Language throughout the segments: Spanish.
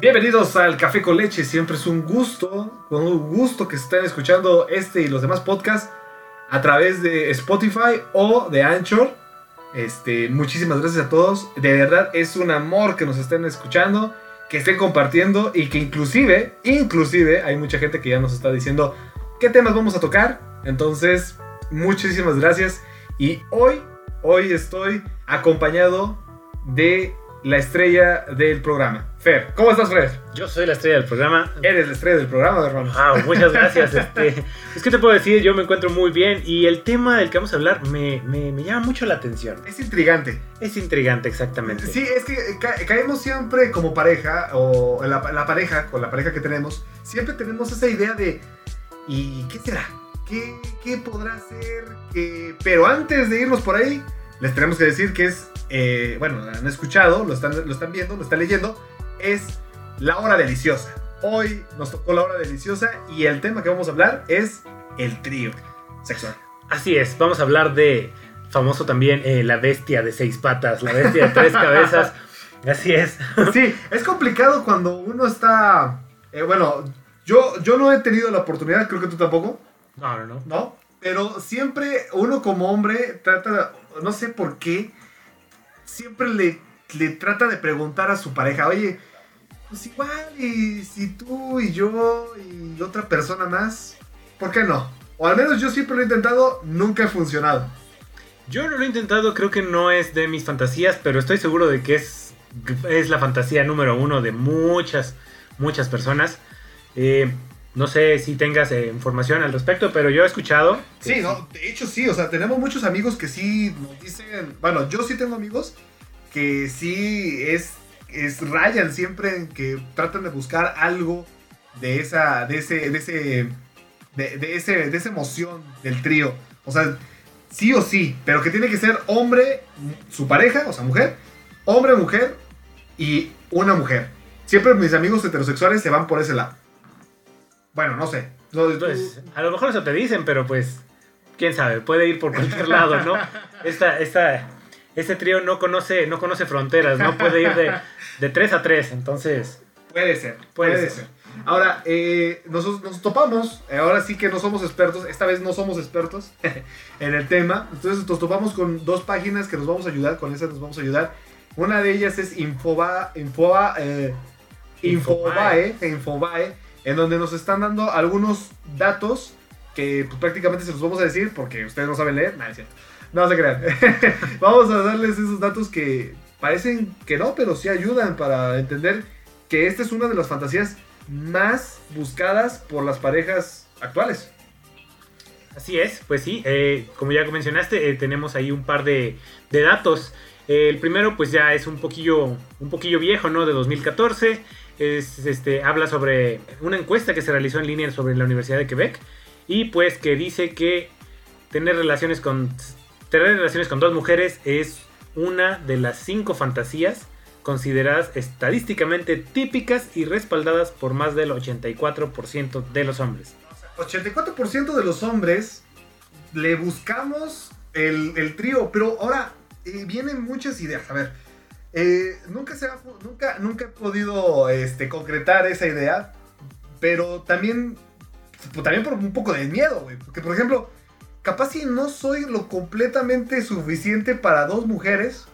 Bienvenidos al Café con Leche, siempre es un gusto, un gusto que estén escuchando este y los demás podcasts a través de Spotify o de Anchor. Este, muchísimas gracias a todos, de verdad es un amor que nos estén escuchando, que estén compartiendo y que inclusive, inclusive hay mucha gente que ya nos está diciendo qué temas vamos a tocar. Entonces, muchísimas gracias y hoy, hoy estoy acompañado de la estrella del programa. Fer, ¿cómo estás, Fer? Yo soy la estrella del programa. Eres la estrella del programa, hermano. Ah, muchas gracias. Este, es que te puedo decir, yo me encuentro muy bien y el tema del que vamos a hablar me, me, me llama mucho la atención. Es intrigante. Es intrigante, exactamente. Sí, es que ca caemos siempre como pareja, o la, la, pareja, con la pareja que tenemos, siempre tenemos esa idea de, ¿y qué será? ¿Qué, qué podrá ser? ¿Qué? Pero antes de irnos por ahí, les tenemos que decir que es eh, bueno, han escuchado, lo están, lo están viendo, lo están leyendo, es la hora deliciosa. Hoy nos tocó la hora deliciosa y el tema que vamos a hablar es el trío sexual. Así es, vamos a hablar de famoso también eh, la bestia de seis patas, la bestia de tres cabezas. Así es. Sí, es complicado cuando uno está. Eh, bueno, yo, yo no he tenido la oportunidad, creo que tú tampoco. No, no, no. No, pero siempre uno como hombre trata, no sé por qué, siempre le, le trata de preguntar a su pareja, oye, pues igual, y si tú y yo y otra persona más, ¿por qué no? O al menos yo siempre lo he intentado, nunca ha funcionado. Yo no lo he intentado, creo que no es de mis fantasías, pero estoy seguro de que es, es la fantasía número uno de muchas, muchas personas. Eh, no sé si tengas eh, información al respecto, pero yo he escuchado. Sí, no, de hecho sí, o sea, tenemos muchos amigos que sí nos dicen, bueno, yo sí tengo amigos que sí es, es rayan siempre en que tratan de buscar algo de esa, de ese, de ese, de, de ese, de esa emoción del trío. O sea, sí o sí, pero que tiene que ser hombre, su pareja, o sea, mujer, hombre, mujer y una mujer. Siempre mis amigos heterosexuales se van por ese lado. Bueno, no sé. Pues, a lo mejor eso te dicen, pero pues, quién sabe, puede ir por cualquier lado, ¿no? Esta, esta, este trío no conoce, no conoce fronteras, no puede ir de, de 3 a 3, entonces... Puede ser, puede, ser. Ahora, eh, nos, nos, topamos, ahora sí que no somos expertos, esta vez no somos expertos en el tema, entonces nos topamos con dos páginas que nos vamos a ayudar, con esas nos vamos a ayudar. Una de ellas es Infoba, Infoba, eh, Infobae, Infobae, en donde nos están dando algunos datos que pues, prácticamente se los vamos a decir porque ustedes no saben leer, nada, es cierto. No se crean. vamos a darles esos datos que parecen que no, pero sí ayudan para entender que esta es una de las fantasías más buscadas por las parejas actuales. Así es, pues sí, eh, como ya mencionaste, eh, tenemos ahí un par de, datos. Eh, el primero, pues ya es un poquillo, un poquillo viejo, ¿no? De 2014. Es, este, habla sobre una encuesta que se realizó en línea sobre la Universidad de Quebec. Y pues que dice que tener relaciones con, tener relaciones con dos mujeres es una de las cinco fantasías consideradas estadísticamente típicas y respaldadas por más del 84% de los hombres. 84% de los hombres le buscamos el, el trío, pero ahora eh, vienen muchas ideas. A ver, eh, nunca, se ha, nunca, nunca he podido este, concretar esa idea, pero también, pues, también por un poco de miedo, güey. Porque, por ejemplo, capaz si no soy lo completamente suficiente para dos mujeres,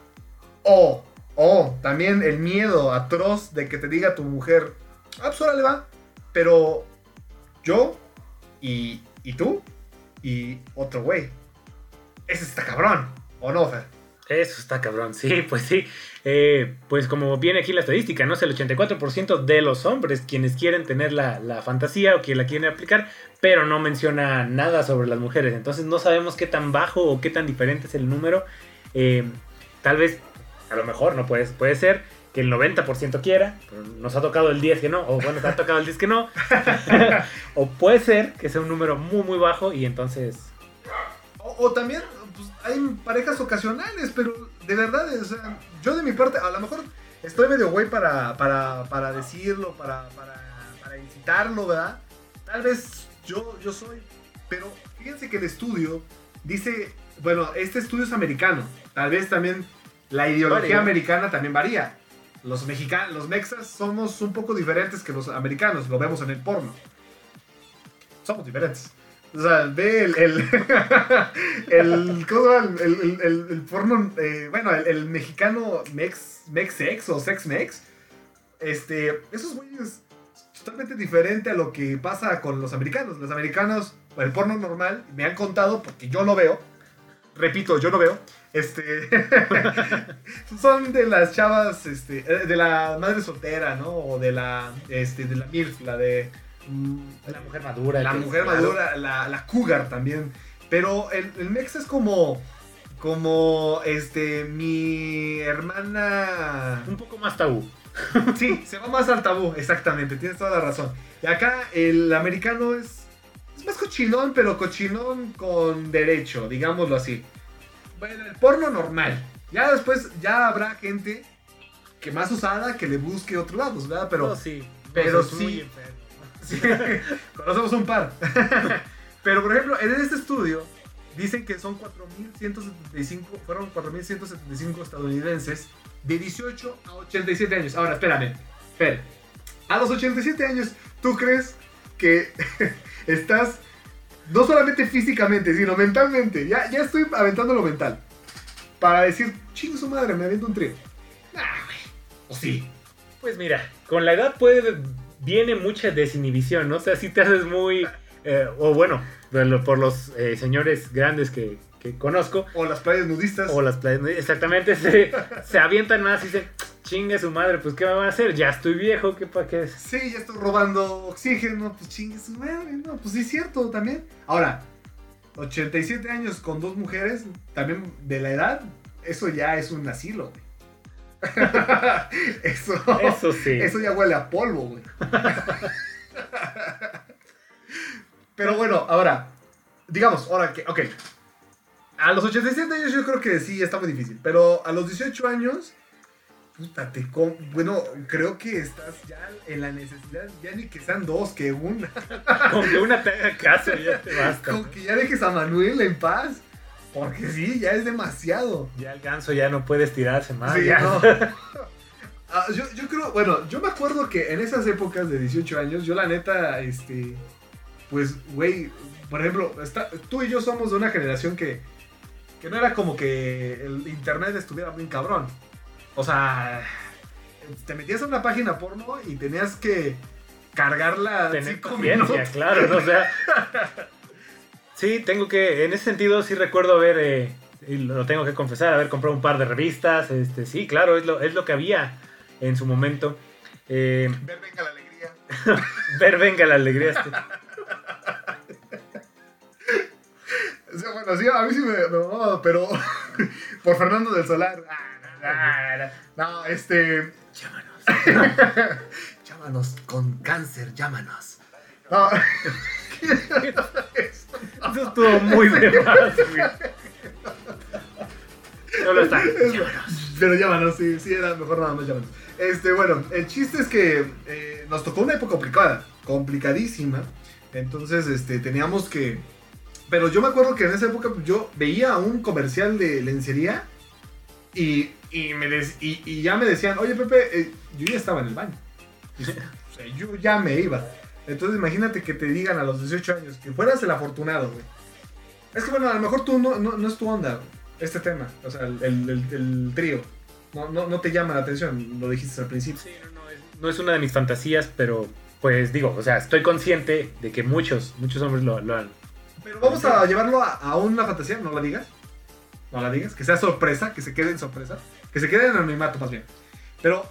o, o también el miedo atroz de que te diga tu mujer, ah, pues le va, pero yo y, y tú y otro güey. Ese está cabrón, ¿o no, Fer? Eso está cabrón, sí, pues sí. Eh, pues como viene aquí la estadística, ¿no? Es el 84% de los hombres quienes quieren tener la, la, fantasía o quien la quieren aplicar, pero no menciona nada sobre las mujeres. Entonces no sabemos qué tan bajo o qué tan diferente es el número. Eh, tal vez, a lo mejor, no puede, puede ser que el 90% quiera, pero nos ha tocado el 10 que no, o bueno, nos ha tocado el 10 que no. o puede ser que sea un número muy, muy bajo y entonces... O, o también hay parejas ocasionales, pero de verdad, o sea, yo de mi parte, a lo mejor estoy medio güey para, para, para decirlo, para, para, para, incitarlo, ¿verdad? Tal vez yo, yo soy, pero fíjense que el estudio dice, bueno, este estudio es americano, tal vez también la ideología varía. americana también varía. Los mexicanos, los mexas somos un poco diferentes que los americanos, lo vemos en el porno. Somos diferentes. O sea, ve el. El, el, el, el- el- porno. eh, bueno, el, mexicano mex, mexex o sex-mex. Este. Esos güeyes. es Totalmente diferente a lo que pasa con los americanos. Los americanos, el porno normal, me han contado porque yo lo veo. Repito, yo lo veo. Este. son de las chavas. Este. eh, De la madre soltera, ¿no? O de la. Este. De la MILF, la de. Mm, La mujer madura. la mujer claro. madura, la, la cougar también. Pero el, el mex es como. Como. Este. Mi hermana. Un poco más tabú. Sí, se va más al tabú, exactamente, tienes toda la razón. Y acá el americano es. Es más cochinón, pero cochinón con derecho, digámoslo así. Bueno, el porno normal. Ya después, ya habrá gente que más usada que le busque otro lado, ¿verdad? Pero. No, sí. pero sí. muy enfermo. Conocemos un par. Pero por ejemplo, en este estudio dicen que son 4.175, fueron 4.175 estadounidenses de 18 a 87 años. Ahora, espérame. A los 87 años, ¿tú crees que estás no solamente físicamente, sino mentalmente? Ya, ya estoy aventando lo mental. Para decir, chingo su madre, me aviento un trío. Ah, güey. O sí. Pues mira, con la edad puede viene mucha desinhibición, ¿no? O sea, si te haces muy... eh, o bueno, por lo- por los eh, señores grandes que, que conozco, O las playas nudistas. o las playas, exactamente, se, se avientan más y dicen, chingue su madre, pues ¿qué me van a hacer? Ya estoy viejo, ¿qué pa' qué? Sí, ya estoy robando oxígeno, pues chingue su madre, no, pues sí es cierto también. Ahora, 87 años con dos mujeres, también de la edad, eso ya es un asilo, güey. eso, Eso sí. eso ya huele a polvo, güey. Pero bueno, ahora, digamos, ahora que, ok. A los 87 años yo creo que sí está muy difícil, pero a los 18 años, puta, te bueno, creo que estás ya en la necesidad, ya ni que sean dos, que una, Con que una te haga caso ya te basta. con que ya dejes a Manuel en paz, porque sí, ya es demasiado. Ya el ganso ya no puede estirarse más. Sí, ya. no. Ah, yo, yo creo, bueno, yo me acuerdo que en esas épocas de 18 años, yo la neta, este, pues, güey, por ejemplo, está- tú y yo somos de una generación que, que no era como que el internet estuviera bien cabrón. O sea, te metías a una página porno y tenías que cargarla Tener cinco minutos. claro, ¿no? O sea. Sí, tengo que. En ese sentido, sí recuerdo haber. eh, y lo tengo que confesar, haber comprado un par de revistas. Este, sí, claro, es lo, es lo que había en su momento. Eh, Ver, venga la alegría. ver, venga la alegría. Este. Bueno, sí, a mí sí me, pero por Fernando del Solar. Ah, no, no, no, este. Llámanos. Llámanos con cáncer, llámanos. No. Eso estuvo muy de más, güey. Pero llámanos, sí, sí, era mejor nada más llámanos. Este, bueno, el chiste es que eh, nos tocó una época complicada, complicadísima. Entonces, este, teníamos que. Pero yo me acuerdo que en esa época yo veía un comercial de lencería y, y, ya me decían, oye Pepe, eh, yo ya estaba en el baño. Yo ya me iba. Entonces imagínate que te digan a los 18 años que fueras el afortunado, güey. Es que bueno, a lo mejor tú no, no, no es tu onda, güey, este tema, o sea, el, el, el- el trío. No, no, no te llama la atención, lo dijiste al principio. Sí, no, no, es, no es una de mis fantasías, pero pues digo, o sea, estoy consciente de que muchos, muchos hombres lo, lo han. Pero vamos a llevarlo a, a una fantasía, no la digas. No la digas, que sea sorpresa, que se quede en sorpresa, que se quede en anonimato más bien. Pero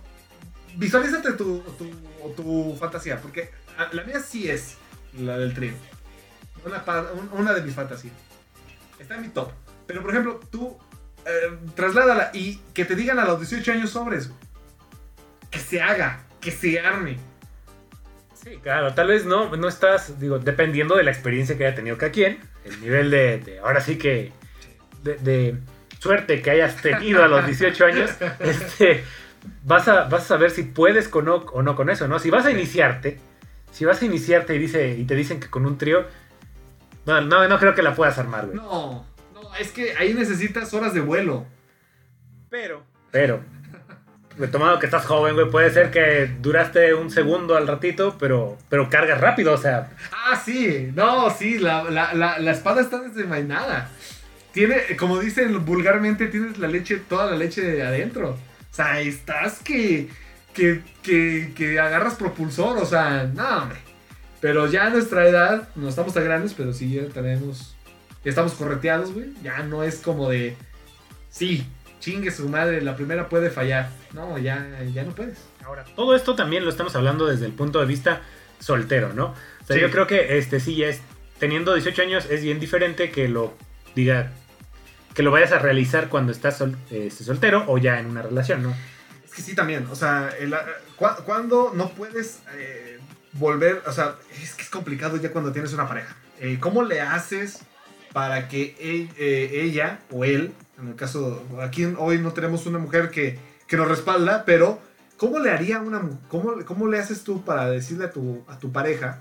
visualízate tu, tu, tu fantasía, porque la mía sí es la del trío. Una, una de mis fantasías. Está en mi top. Pero por ejemplo, tú eh, trasládala y que te digan a los 18 años sobre eso. Que se haga, que se arme. Sí, claro, tal vez no, no estás, digo, dependiendo de la experiencia que haya tenido cada quien, el nivel de, de- ahora sí que, de, de suerte que hayas tenido a los 18 años, este, vas a, vas a saber si puedes con o, o no con eso, ¿no? Si vas a iniciarte, si vas a iniciarte y, dice, y te dicen que con un trío, no, no, no creo que la puedas armar, güey. No, no, es que ahí necesitas horas de vuelo. Pero, pero, Retomado que estás joven, güey, puede ser que duraste un segundo al ratito, pero, pero cargas rápido, o sea. Ah, sí, no, sí, la, la, la, la espada está desenvainada. Tiene, como dicen vulgarmente, tienes la leche, toda la leche de adentro. O sea, estás que, que, que, que agarras propulsor, o sea, no, hombre. Pero ya a nuestra edad, no estamos tan grandes, pero sí ya tenemos, ya estamos correteados, güey. Ya no es como de, sí, chingue su madre, la primera puede fallar. No, ya, ya no puedes. Ahora, todo esto también lo estamos hablando desde el punto de vista soltero, ¿no? O sea, Sí. yo creo que este sí ya es, teniendo 18 años es bien diferente que lo diga, que lo vayas a realizar cuando estás este, soltero o ya en una relación, ¿no? Es que sí también, o sea, el, cu- cuando no puedes eh, volver, o sea, es que es complicado ya cuando tienes una pareja. Eh, ¿Cómo le haces para que eh, ella o él, en el caso, aquí hoy no tenemos una mujer que, que nos respalda, pero ¿cómo le haría una, cómo, cómo le haces tú para decirle a tu, a tu pareja,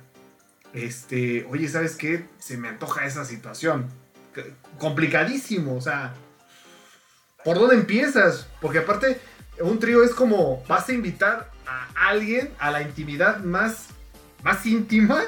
este, oye, ¿sabes qué? Se me antoja esa situación. Complicadísimo, o sea, ¿por dónde empiezas? Porque aparte, un trío es como vas a invitar a alguien a la intimidad más, más íntima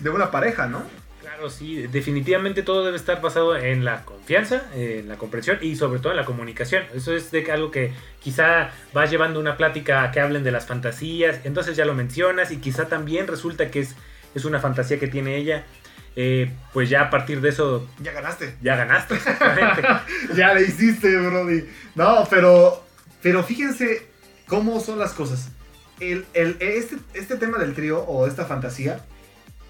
de una pareja, ¿no? Claro, sí, definitivamente todo debe estar basado en la confianza, en la comprensión y sobre todo en la comunicación. Eso es de algo que quizá vas llevando una plática a que hablen de las fantasías, entonces ya lo mencionas y quizá también resulta que es, es una fantasía que tiene ella. Eh, pues ya a partir de eso Ya ganaste. ya ganaste. exactamente. ya le hiciste, Brody. No, pero, pero fíjense cómo son las cosas. El, el- este, este tema del trío o esta fantasía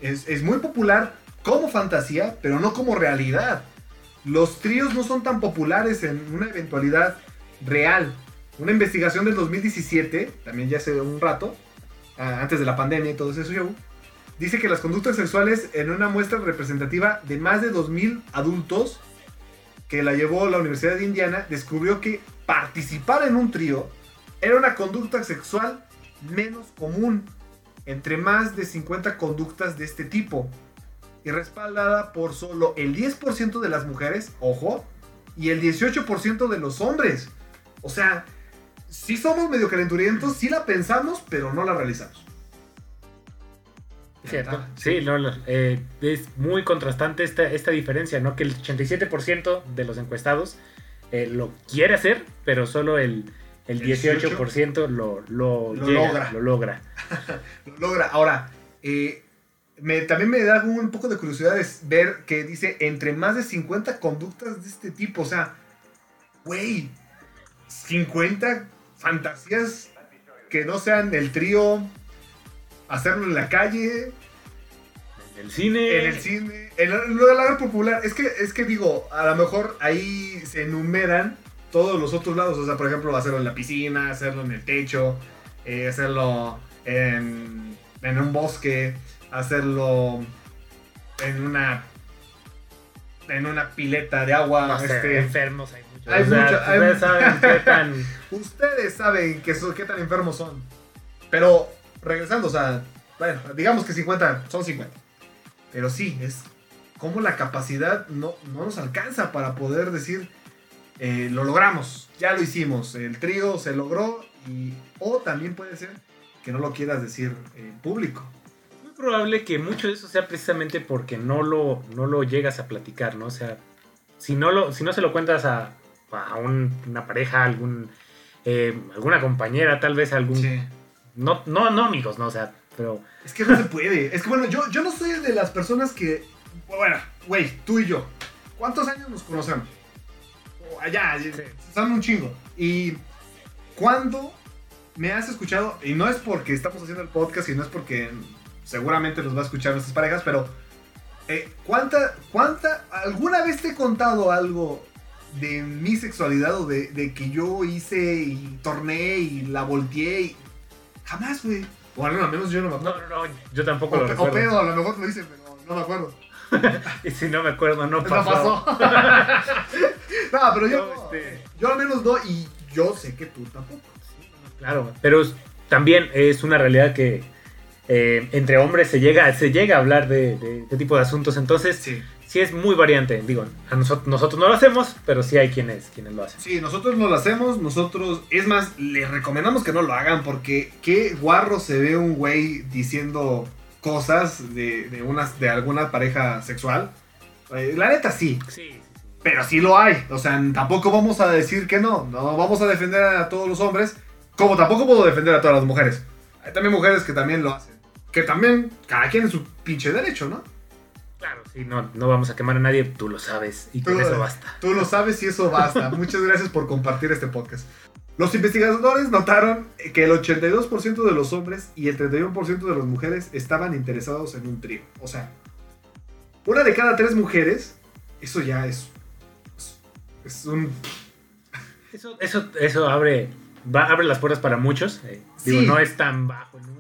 es, es muy popular como fantasía, pero no como realidad. Los tríos no son tan populares en una eventualidad real. Una investigación del 2017, también ya hace un rato, antes de la pandemia y todo ese show, dice que las conductas sexuales en una muestra representativa de más de 2.000 adultos que la llevó la Universidad de Indiana, descubrió que participar en un trío era una conducta sexual menos común entre más de 50 conductas de este tipo y respaldada por solo el 10% de las mujeres, ojo, y el 18% de los hombres. O sea, sí somos medio calenturientos, sí la pensamos, pero no la realizamos. Cierto. Sí, no, no, eh, es muy contrastante esta, esta diferencia, ¿no? Que el 87% de los encuestados eh, lo quiere hacer, pero solo el, el El 18% lo, lo, Lo llega, logra. lo logra. Lo logra. Ahora, eh, me- también me da un poco de curiosidad es ver que dice entre más de 50 conductas de este tipo. O sea, güey, 50 fantasías que no sean el trío, hacerlo en la calle, el cine. en el cine, en el lugar popular. Es que, es que digo, a lo mejor ahí se enumeran todos los otros lados. O sea, por ejemplo, hacerlo en la piscina, hacerlo en el techo, eh, hacerlo en, en un bosque, hacerlo en una en una pileta de agua. No sé, este, enfermos hay muchos. hay o sea, mucho- hay ustedes saben qué tan... Ustedes saben que so- qué tan enfermos son. Pero regresando, o sea, bueno, digamos que 50 son 50. Pero sí, es como la capacidad no, no nos alcanza para poder decir, eh, lo logramos, ya lo hicimos, el trío se logró, y, o también puede ser que no lo quieras decir en público. Es muy probable que mucho de eso sea precisamente porque no lo, no lo llegas a platicar, ¿no? O sea, si no, lo, si no se lo cuentas a, a un- una pareja, algún, eh, alguna compañera, tal vez algún... No, no, no amigos, no, o sea, pero... Es que no se puede. Es que bueno, yo, yo no soy de las personas que. Bueno, güey, tú y yo. ¿Cuántos años nos conocemos? Oh, Allá, son un chingo. Y cuando me has escuchado, y no es porque estamos haciendo el podcast y no es porque seguramente los va a escuchar nuestras parejas, pero eh, ¿cuánta, cuánta, alguna vez te he contado algo de mi sexualidad o de, de que yo hice y torné y la volteé y jamás, güey. O al menos yo no me acuerdo. No, no, no, yo tampoco O, lo o recuerdo. pedo, a lo mejor lo hice, pero no me acuerdo. Y si no me acuerdo, no No pasó. pasó. no, pero yo, No, este- yo al menos no, y yo sé que tú tampoco. Claro, pero también es una realidad que eh, entre hombres se llega, se llega a hablar de, de tipo de asuntos. Entonces, Sí. Sí es muy variante. Digo, a nosotros, nosotros no lo hacemos, pero sí hay quienes, quienes lo hacen. Sí, nosotros no lo hacemos, nosotros, es más, les recomendamos que no lo hagan porque qué guarro se ve un güey diciendo cosas de, de, unas, de alguna pareja sexual. Eh, la neta sí, Sí, sí, sí. pero sí lo hay. O sea, tampoco vamos a decir que no, no vamos a defender a todos los hombres, como tampoco puedo defender a todas las mujeres. Hay también mujeres que también lo hacen. Que también, cada quien en su pinche derecho, ¿no? Sí, no, no vamos a quemar a nadie, tú lo sabes, y con eso basta. Tú lo sabes y eso basta. Muchas gracias por compartir este podcast. Los investigadores notaron que el 82% de los hombres y el 31% de las mujeres estaban interesados en un trío. O sea, una de cada tres mujeres, eso ya es, es, un... Eso, eso, eso abre, va- abre las puertas para muchos. eh. Digo, Sí. no es tan bajo número.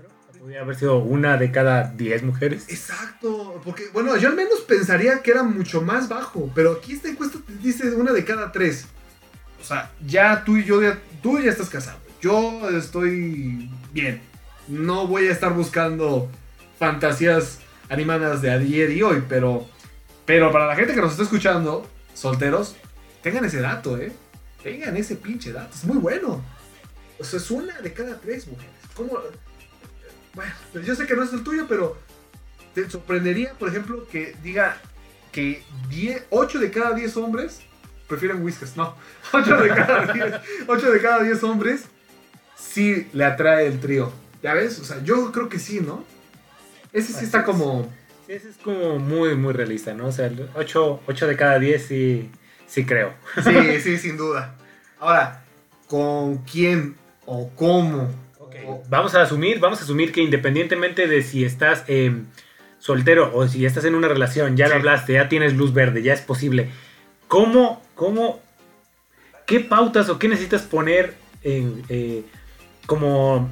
Podría haber sido una de cada diez mujeres. Exacto, porque bueno, yo al menos pensaría que era mucho más bajo, pero aquí esta encuesta te dice una de cada tres. O sea, ya tú y yo, ya, tú ya estás casado. Yo estoy bien. No voy a estar buscando fantasías animadas de ayer y hoy, pero, pero para la gente que nos está escuchando, solteros, tengan ese dato, ¿eh? Tengan ese pinche dato, es muy bueno. O sea, es una de cada tres mujeres. ¿Cómo? Bueno, pues yo sé que no es el tuyo, pero te sorprendería, por ejemplo, que diga que 10, 8 de cada 10 hombres prefieren whiskers. No, 8 de cada 10, 8 de cada 10 hombres sí le atrae el trío. ¿Ya ves? O sea, yo creo que sí, ¿no? Ese sí Así está es. como... Sí, Ese es como muy, muy realista, ¿no? O sea, 8, de cada 10 sí, sí creo. Sí, sí, sin duda. Ahora, ¿con quién o cómo? Vamos a asumir, vamos a asumir que independientemente de si estás eh, soltero o si estás en una relación, ya lo hablaste, ya tienes luz verde, ya es posible. ¿Cómo, cómo, qué pautas o qué necesitas poner en, eh, como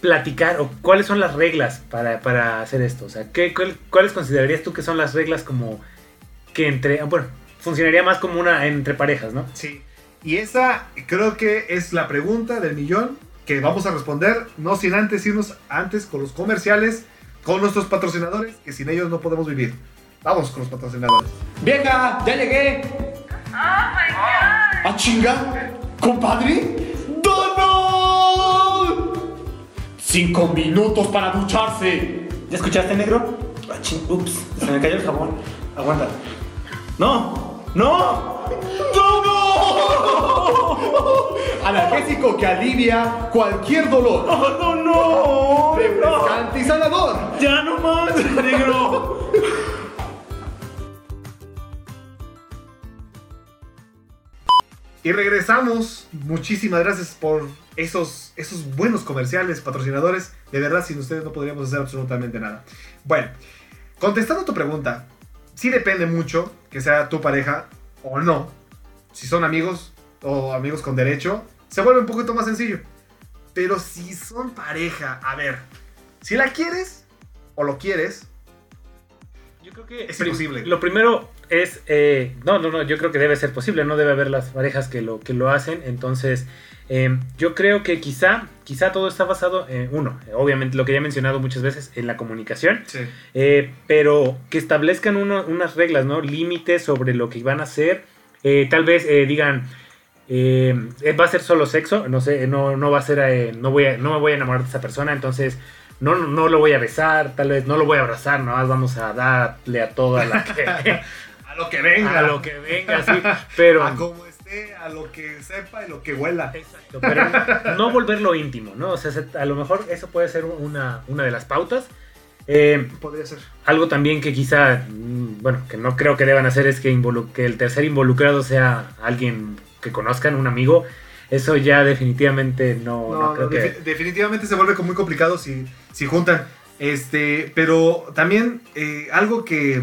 platicar o cuáles son las reglas para, para hacer esto? O sea, ¿qué, cuál- ¿cuáles considerarías tú que son las reglas como que entre, bueno, funcionaría más como una entre parejas, ¿no? Sí. Y esa creo que es la pregunta del millón que vamos a responder, no sin antes irnos antes con los comerciales, con nuestros patrocinadores, que sin ellos no podemos vivir. Vamos con los patrocinadores. Vieja, ya llegué. ¿A chinga? ¿Compadre? ¡Donald! Cinco minutos para ducharse. ¿Ya escuchaste, negro? Ah, ching, Ups, se me cayó el jabón. Aguanta. No, no. Analgésico que alivia cualquier dolor. no, no. Refrescante y sanador. Ya no más, negro. Y regresamos. Muchísimas gracias por esos, esos buenos comerciales, patrocinadores. De verdad, sin ustedes no podríamos hacer absolutamente nada. Bueno, contestando a tu pregunta, sí depende mucho que sea tu pareja o no. Si son amigos o amigos con derecho, se vuelve un poquito más sencillo. Pero si son pareja, a ver, si la quieres o lo quieres, Yo creo que Es imposible. Lo primero es, eh, no, no, no, yo creo que debe ser posible, no debe haber las parejas que lo, que lo hacen, entonces eh, yo creo que quizá, quizá todo está basado en, uno, obviamente lo que ya he mencionado muchas veces, en la comunicación, sí. eh, pero que establezcan uno- unas reglas, ¿no? Límites sobre lo que van a hacer, eh, tal vez digan... eh, va a ser solo sexo, no sé, no, no va a ser, eh, no, voy a, no me voy a enamorar de esa persona, entonces no, no lo voy a besar, tal vez no lo voy a abrazar, nada más vamos a darle a toda la que, A lo que venga. a lo que venga, sí, pero, A como esté, a lo que sepa y lo que huela. Exacto, pero no volverlo íntimo, ¿no? O sea, se- a lo mejor eso puede ser una, una de las pautas. Eh, Podría ser. algo también que quizá, mm, bueno, que no creo que deban hacer es que, que el tercer involucrado sea alguien que conozcan, un amigo. Eso ya definitivamente no, no No, creo no, que... defi- definitivamente se vuelve como muy complicado si, si juntan. Este, pero también eh, algo que.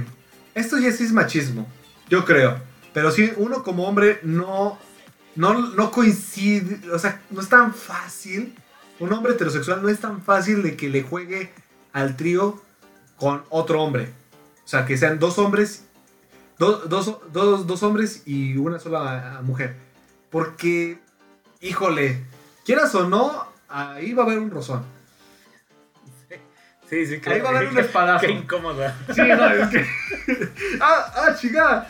Esto ya sí es machismo, yo creo. Pero sí, uno como hombre no, no, no coincide, o sea, no es tan fácil. Un hombre heterosexual no es tan fácil de que le juegue al trío con otro hombre. O sea, que sean dos hombres, do- dos, dos, dos hombres y una sola mujer. Porque, híjole, quieras o no, ahí va a haber un rozón. Sí, sí, Ahí va a haber un espadazo. Qué incómodo. Sí, no, es que. ah, ah, chica.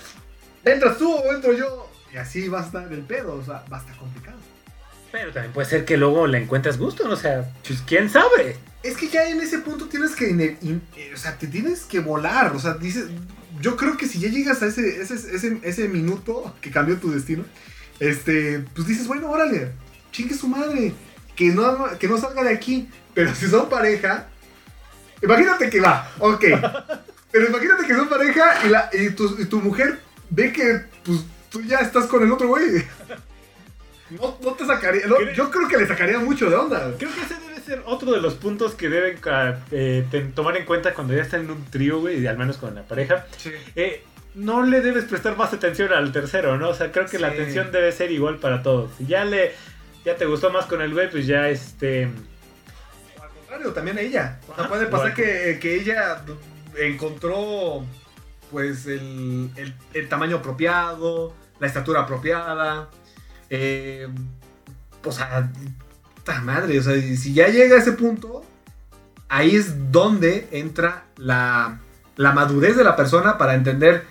¿Entras tú o entro yo? Y así va a estar el pedo, o sea, va a estar complicado. Pero también puede ser que luego le encuentres gusto, ¿no? o sea, pues quién sabe. Es que ya en ese punto tienes que. in- eh, o sea, te tienes que volar. O sea, dices. Yo creo que si ya llegas a ese, ese, ese, ese minuto que cambió tu destino, este, pues dices, bueno, órale, chingue su madre, que no, que no salga de aquí. Pero si son pareja, imagínate que va, ok. Pero imagínate que son pareja y, la, y, tu, y tu mujer ve que pues, tú ya estás con el otro güey. No, no te sacaría. no, yo creo que le sacaría mucho de onda. Creo que ese debe ser otro de los puntos que deben ca- eh, tomar en cuenta cuando ya están en un trío, güey, y al menos con la pareja. Eh, no le debes prestar más atención al tercero, ¿no? O sea, creo que la atención debe ser igual para todos. Si ya le ya te gustó más con el güey, pues ya este O al contrario, también a ella. O sea, Ajá, puede pasar que, que ella encontró pues el, el- el tamaño apropiado, la estatura apropiada. Eh, o sea, puta madre, o sea, si ya llega a ese punto, ahí es donde entra la, la madurez de la persona para entender,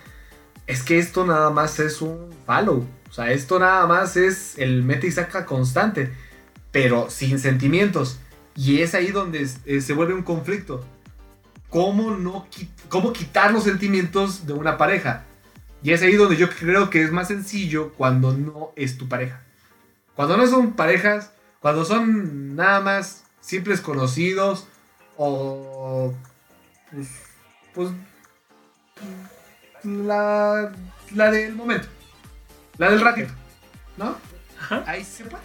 es que esto nada más es un follow. O sea, esto nada más es el mete y saca constante, pero sin sentimientos. Y es ahí donde eh, se vuelve un conflicto. ¿Cómo, no, ¿Cómo quitar los sentimientos de una pareja? Y es ahí donde yo creo que es más sencillo cuando no es tu pareja. Cuando no son parejas, cuando son nada más simples conocidos o pues, pues la, la del momento, la del ratito, ¿no? Ajá. Ahí sí se puede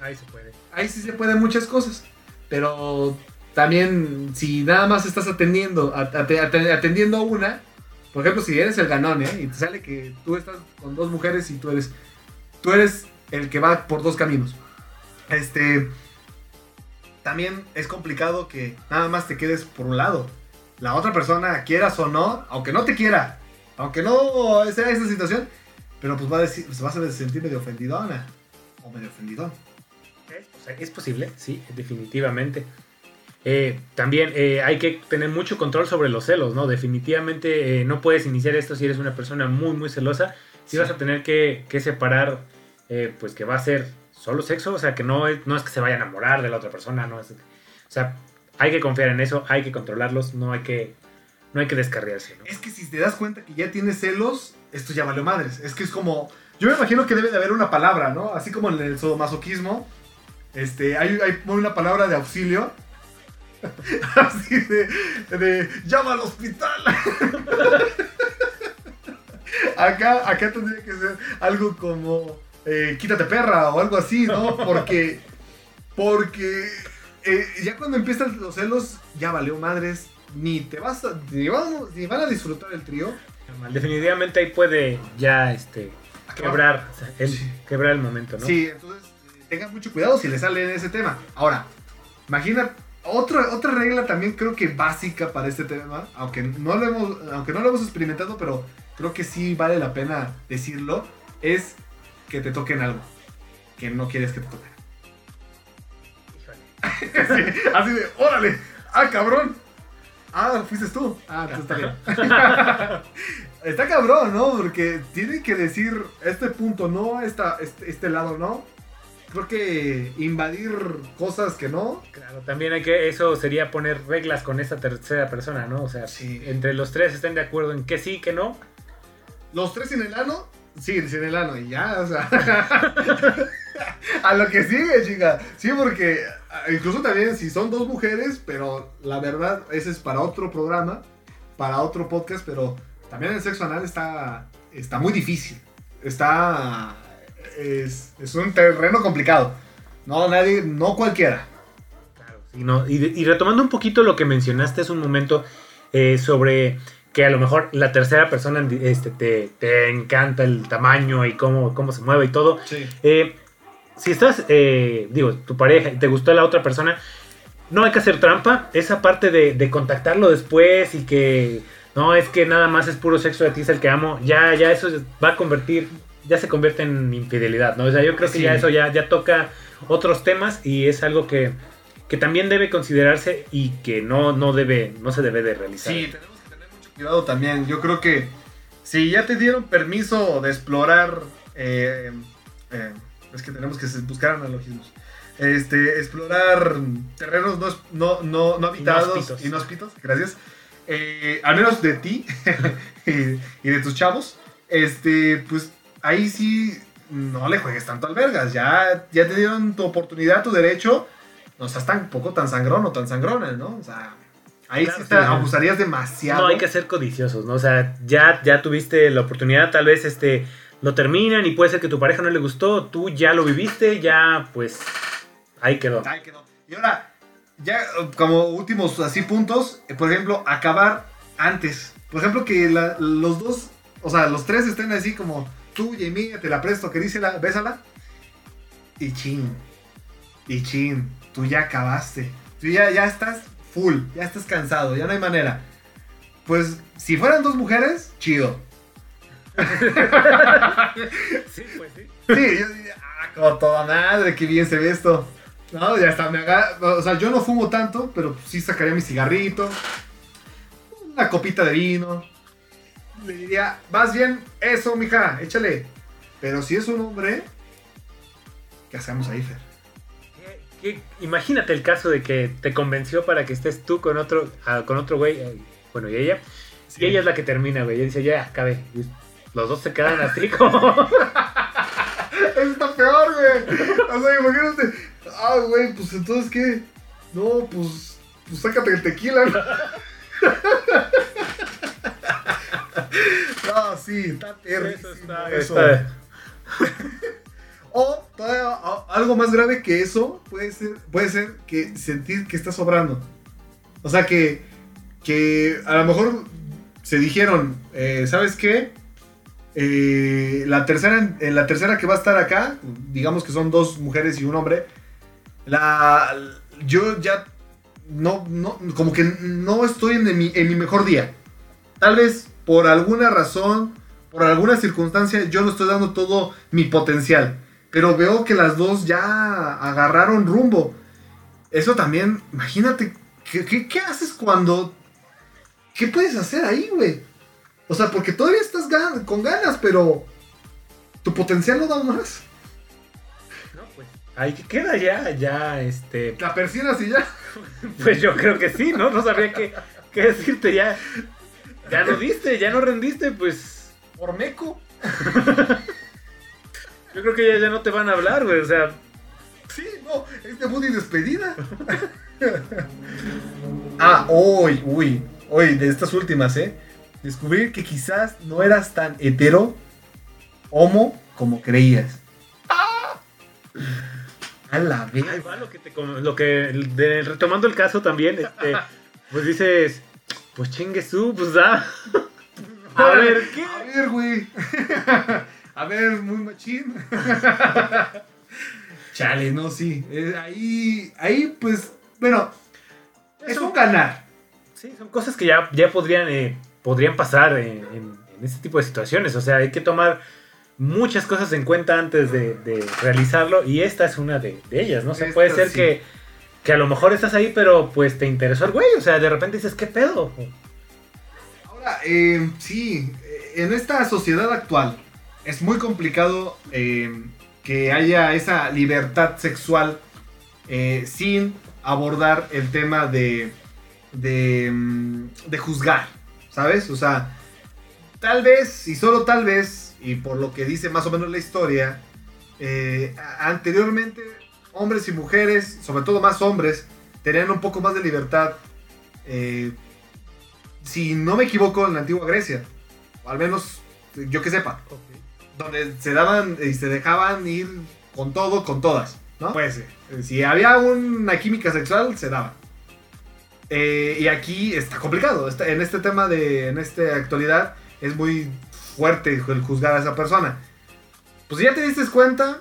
ahí se puede. ahí sí se pueden muchas cosas. Pero también, si nada más estás atendiendo, at- at- at- atendiendo a una, por ejemplo, si eres el ganón, ¿eh? Y te sale que tú estás con dos mujeres y tú eres, tú eres el que va por dos caminos. Este, también es complicado que nada más te quedes por un lado. La otra persona, quieras o no, aunque no te quiera, aunque no sea esa situación, pero pues va a decir, se va a sentir medio ofendidona o medio ofendidón. Es, o sea, es posible, sí, definitivamente. Eh, también eh, hay que tener mucho control sobre los celos, ¿no? Definitivamente eh, no puedes iniciar esto si eres una persona muy, muy celosa. Si Sí. vas a tener que, que separar, pues que va a ser solo sexo, o sea, que no es, no es que se vaya a enamorar de la otra persona, no es, o sea, hay que confiar en eso, hay que controlarlos, no hay que, no hay que descarriarse, ¿no? Es que si te das cuenta que ya tienes celos, esto ya valió madres. Es que es como. Yo me imagino que debe de haber una palabra, ¿no? Así como en el sadomasoquismo. Este, hay, hay una palabra de auxilio. Así de, de llama al hospital. acá, acá tendría que ser algo como eh, quítate perra o algo así, ¿no? Porque, porque eh, ya cuando empiezan los celos, ya valió madres. Ni te vas a, ni, vamos- ni van a disfrutar el trío. Definitivamente ahí puede ya este, quebrar, el, Sí. quebrar el momento, ¿no? Sí, entonces tengan mucho cuidado si le sale en ese tema. Ahora, imagina otra, otra regla también creo que básica para este tema, aunque no lo hemos, aunque no lo hemos experimentado, pero creo que sí vale la pena decirlo, es que te toquen algo que no quieres que te toquen. Híjole. Sí, así de, órale, ah, cabrón. Ah, fuiste tú. Ah, entonces está bien. está cabrón, ¿no? Porque tiene que decir este punto no, esta, este, este lado no. Creo que invadir cosas que no. Claro, también hay que, eso sería poner reglas con esa tercera persona, ¿no? O sea, Sí. entre los tres estén de acuerdo en que sí, que no. Los tres sin el ano, sí, sin el ano, y ya, o sea. a lo que sigue, chica. Sí, porque incluso también si son dos mujeres, pero la verdad, ese es para otro programa, para otro podcast, pero también el sexo anal está, está muy difícil. Está. Es, es un terreno complicado. No, nadie, no cualquiera. Claro, sí, no, y retomando un poquito lo que mencionaste hace un momento eh, sobre que a lo mejor la tercera persona este, te, te encanta el tamaño y cómo, cómo se mueve y todo. Sí. Eh, si estás, eh, digo, tu pareja y te gustó la otra persona, no hay que hacer trampa. Esa parte de, de contactarlo después y que no es que nada más es puro sexo de ti es el que amo, ya, ya eso va a convertir, ya se convierte en infidelidad, ¿no? O sea, yo creo que Sí. ya eso ya, ya toca otros temas y es algo que, que también debe considerarse y que no, no, debe, no se debe de realizar. Sí, tenemos que tener mucho cuidado también. Yo creo que si ya te dieron permiso de explorar, eh, eh, es que tenemos que buscar analogismos. Este, explorar terrenos no, no, no, no habitados, Inhóspitos. inhóspitos, gracias. Eh, al menos de ti y, de tus chavos. Este, pues ahí sí no le juegues tanto al vergas. Ya, ya te dieron tu oportunidad, tu derecho. No seas tan poco tan sangrón o tan sangrona, ¿no? O sea, ahí Claro, sí te abusarías demasiado. No hay que ser codiciosos, ¿no? O sea, ya, ya tuviste la oportunidad, tal vez este lo terminan y puede ser que tu pareja no le gustó, tú ya lo viviste, ya pues ahí quedó. Ay, que no. Y ahora, ya como últimos así puntos, eh, por ejemplo, acabar antes. Por ejemplo, que los dos, o sea, los tres estén así como tú y amiga, te la presto, que dice la, bésala. Y chin. Y chin, tú ya acabaste. Tú ya, ya estás full, ya estás cansado, ya no hay manera. Pues, si fueran dos mujeres, chido. Sí, pues sí. Sí, yo diría, ah, como toda madre, qué bien se ve esto. No, ya está, me agarra. O sea, yo no fumo tanto, pero sí sacaría mi cigarrito, una copita de vino. Le diría, vas bien, eso, mija, échale. Pero si es un hombre, ¿qué hacemos ahí, Fer? ¿Qué- qué- Imagínate el caso de que te convenció para que estés tú con otro, ah, con otro güey, eh, bueno, y ella, y ella es la que termina, güey, y dice, ya, acabe. Los dos se quedan así como... Eso está peor, güey. O sea, imagínate. Ah, güey, pues entonces, ¿qué? No, pues, pues sácate el tequila. No, sí, está perrísimo eso. está- O todavía, algo más grave que eso puede ser, puede ser que sentir que está sobrando. O sea que, que a lo mejor se dijeron, eh, ¿sabes qué? Eh, la, tercera, la tercera que va a estar acá, digamos que son dos mujeres y un hombre, la, yo ya no, no, como que no estoy en mi, en mi mejor día. Tal vez por alguna razón, por alguna circunstancia, yo no estoy dando todo mi potencial. Pero veo que las dos ya agarraron rumbo. Eso también, imagínate, ¿qué, qué, qué haces cuando... ¿Qué puedes hacer ahí, güey? O sea, porque todavía estás gan- con ganas, pero tu potencial no da más. No, pues, ahí que queda ya, ya, este... La persianas y ya. Pues yo creo que sí, ¿no? No sabría qué, qué decirte, ya... Ya no diste, ya no rendiste, pues... Por meco. Yo creo que ya, ya no te van a hablar, güey, o sea... Sí, no, es debut y despedida. ah, hoy, uy, hoy, de estas últimas, ¿eh? Descubrir que quizás no eras tan hetero, homo, como creías. ¡Ah! A la Ahí vez. va lo que te... com- Lo que, de- retomando el caso también, este... Pues dices... Pues chingue su, pues da... A ver, ¿qué? A ver, güey. A ver, muy machín. Chale, no, sí. Eh, ahí, ahí, pues, bueno, es un ganar. Sí, son cosas que ya, ya podrían, eh, podrían pasar en, en- en este tipo de situaciones. O sea, hay que tomar muchas cosas en cuenta antes de, de realizarlo y esta es una de, de ellas, ¿no? O Esta puede ser sí. que, que a lo mejor estás ahí, pero pues te interesó el güey. O sea, de repente dices, ¿qué pedo? Ahora, eh, sí, eh, en esta sociedad actual es muy complicado eh, que haya esa libertad sexual eh, sin abordar el tema de, de, mm, de juzgar, ¿sabes? O sea, tal vez, y solo tal vez, y por lo que dice más o menos la historia, eh, anteriormente hombres y mujeres, sobre todo más hombres, tenían un poco más de libertad. eh, si no me equivoco, en la antigua Grecia, o al menos yo que sepa, donde se daban y se dejaban ir con todo, con todas, ¿no? Pues eh, si había una química sexual, se daba. Eh, y aquí está complicado, está- en este tema de, en esta actualidad, es muy fuerte el juzgar a esa persona. Pues si ya te diste cuenta,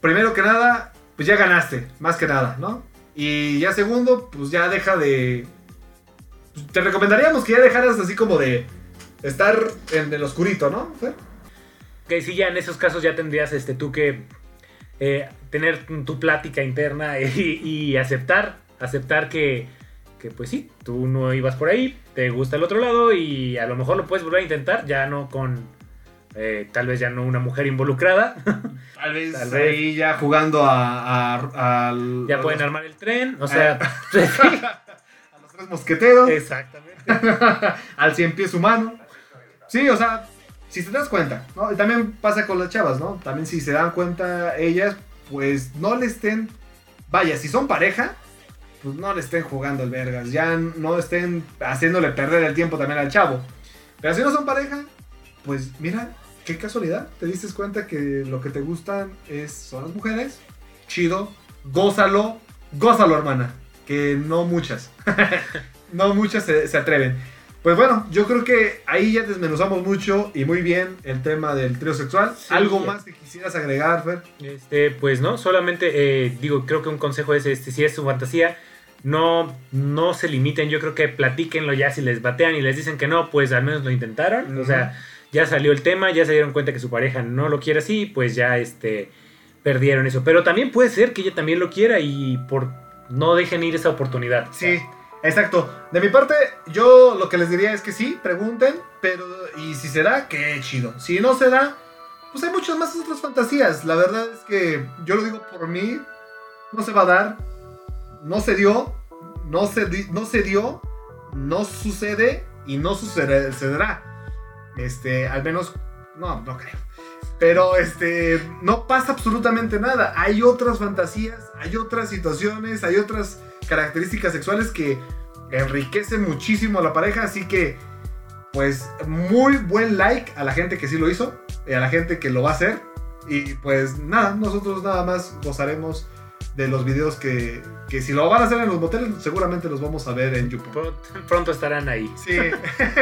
primero que nada, pues ya ganaste, más que nada, ¿no? Y ya segundo, pues ya deja de... pues, Te recomendaríamos que ya dejaras así como de estar en el oscurito, ¿no? Que sí, ya en esos casos ya tendrías este, tú que, eh, tener tu plática interna y aceptar, aceptar que, pues sí, tú no ibas por ahí, te gusta el otro lado y a lo mejor lo puedes volver a intentar, ya no con, eh, tal vez ya no una mujer involucrada. Tal vez, Tal vez. ahí ya jugando a. ya a pueden los- armar el tren, o sea, a los tres mosqueteros. exactamente. al cien pies humano. Sí, o sea, si te das cuenta, ¿no? Y también pasa con las chavas, ¿no? También si se dan cuenta ellas, pues no le estén. Vaya, si son pareja, pues no le estén jugando el vergas. Ya no estén haciéndole perder el tiempo también al chavo. Pero si no son pareja, pues mira, qué casualidad. Te diste cuenta que lo que te gustan es, son las mujeres. Chido, gózalo, gózalo, hermana. Que no muchas. no muchas se, se atreven. Pues bueno, yo creo que ahí ya desmenuzamos mucho y muy bien el tema del trío sexual. Sí. ¿Algo más que quisieras agregar, Fer? Este, pues no, solamente eh, digo, creo que un consejo es este, si es su fantasía, no, no se limiten, yo creo que platíquenlo ya si les batean y les dicen que no, pues al menos lo intentaron, o sea, ya salió el tema, ya se dieron cuenta que su pareja no lo quiere así, pues ya este perdieron eso, pero también puede ser que ella también lo quiera y por no dejen ir esa oportunidad. Sí, exacto. De mi parte, yo lo que les diría es que sí, pregunten, pero y si se da, qué chido. Si no se da, pues hay muchas más otras fantasías. La verdad es que yo lo digo por mí, no se va a dar, no se dio, no se, no se dio, no sucede y no sucede- sucederá. Este, al menos, no, no creo. Pero este, no pasa absolutamente nada. Hay otras fantasías, hay otras situaciones, hay otras características sexuales que enriquecen muchísimo a la pareja. Así que, pues, muy buen like a la gente que sí lo hizo, y a la gente que lo va a hacer. Y pues nada, nosotros nada más gozaremos de los videos que, que si lo van a hacer en los moteles, seguramente los vamos a ver en YouTube. Pronto, estarán ahí. Sí.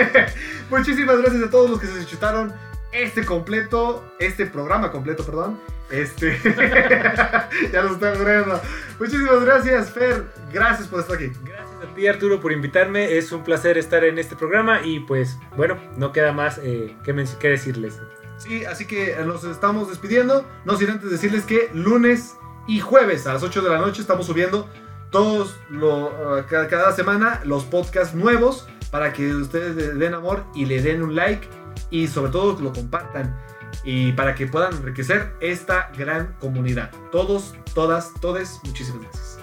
Muchísimas gracias a todos los que se chutaron este completo, este programa completo, perdón. Este. ya lo estoy agregando. Muchísimas gracias, Fer. Gracias por estar aquí. Gracias a ti Arturo por invitarme, es un placer estar en este programa y pues bueno, no queda más eh, que, que decirles. Sí, así que nos estamos despidiendo. No sin antes decirles que lunes y jueves a las 8 de la noche estamos subiendo todos uh, cada, semana los podcasts nuevos para que ustedes den amor y le den un like y sobre todo lo compartan y para que puedan enriquecer esta gran comunidad. Todos, todas, todes, muchísimas gracias.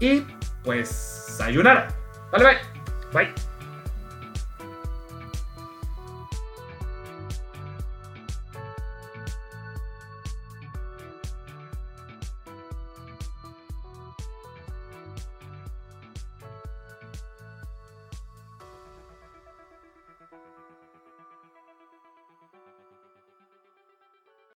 Y pues, sayonara. Vale, bye. Bye.